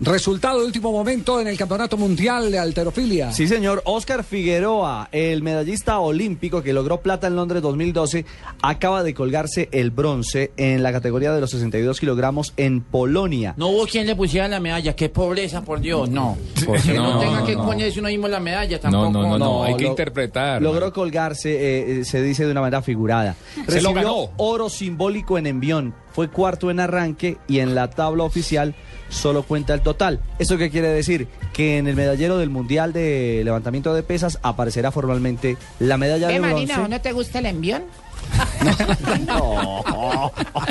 Resultado de último momento en el Campeonato Mundial de Alterofilia. Sí, señor. Oscar Figueroa, el medallista olímpico que logró plata en Londres 2012, acaba de colgarse el bronce en la categoría de los 62 kilogramos en Polonia. No hubo quien le pusiera la medalla. Qué pobreza, por Dios. No. Que no, No, tenga que no. ponerse uno mismo la medalla No, tampoco. no, no, no, hay que lo- interpretar. Logró colgarse, eh, eh, se dice de una manera figurada. Se lo Recibió ganó. oro simbólico en envión. Fue cuarto en arranque y en la tabla oficial solo cuenta el total. ¿Eso qué quiere decir? Que en el medallero del Mundial de Levantamiento de Pesas aparecerá formalmente la medalla de ¿Qué, bronce. Marina, ¿o no te gusta el envión? No.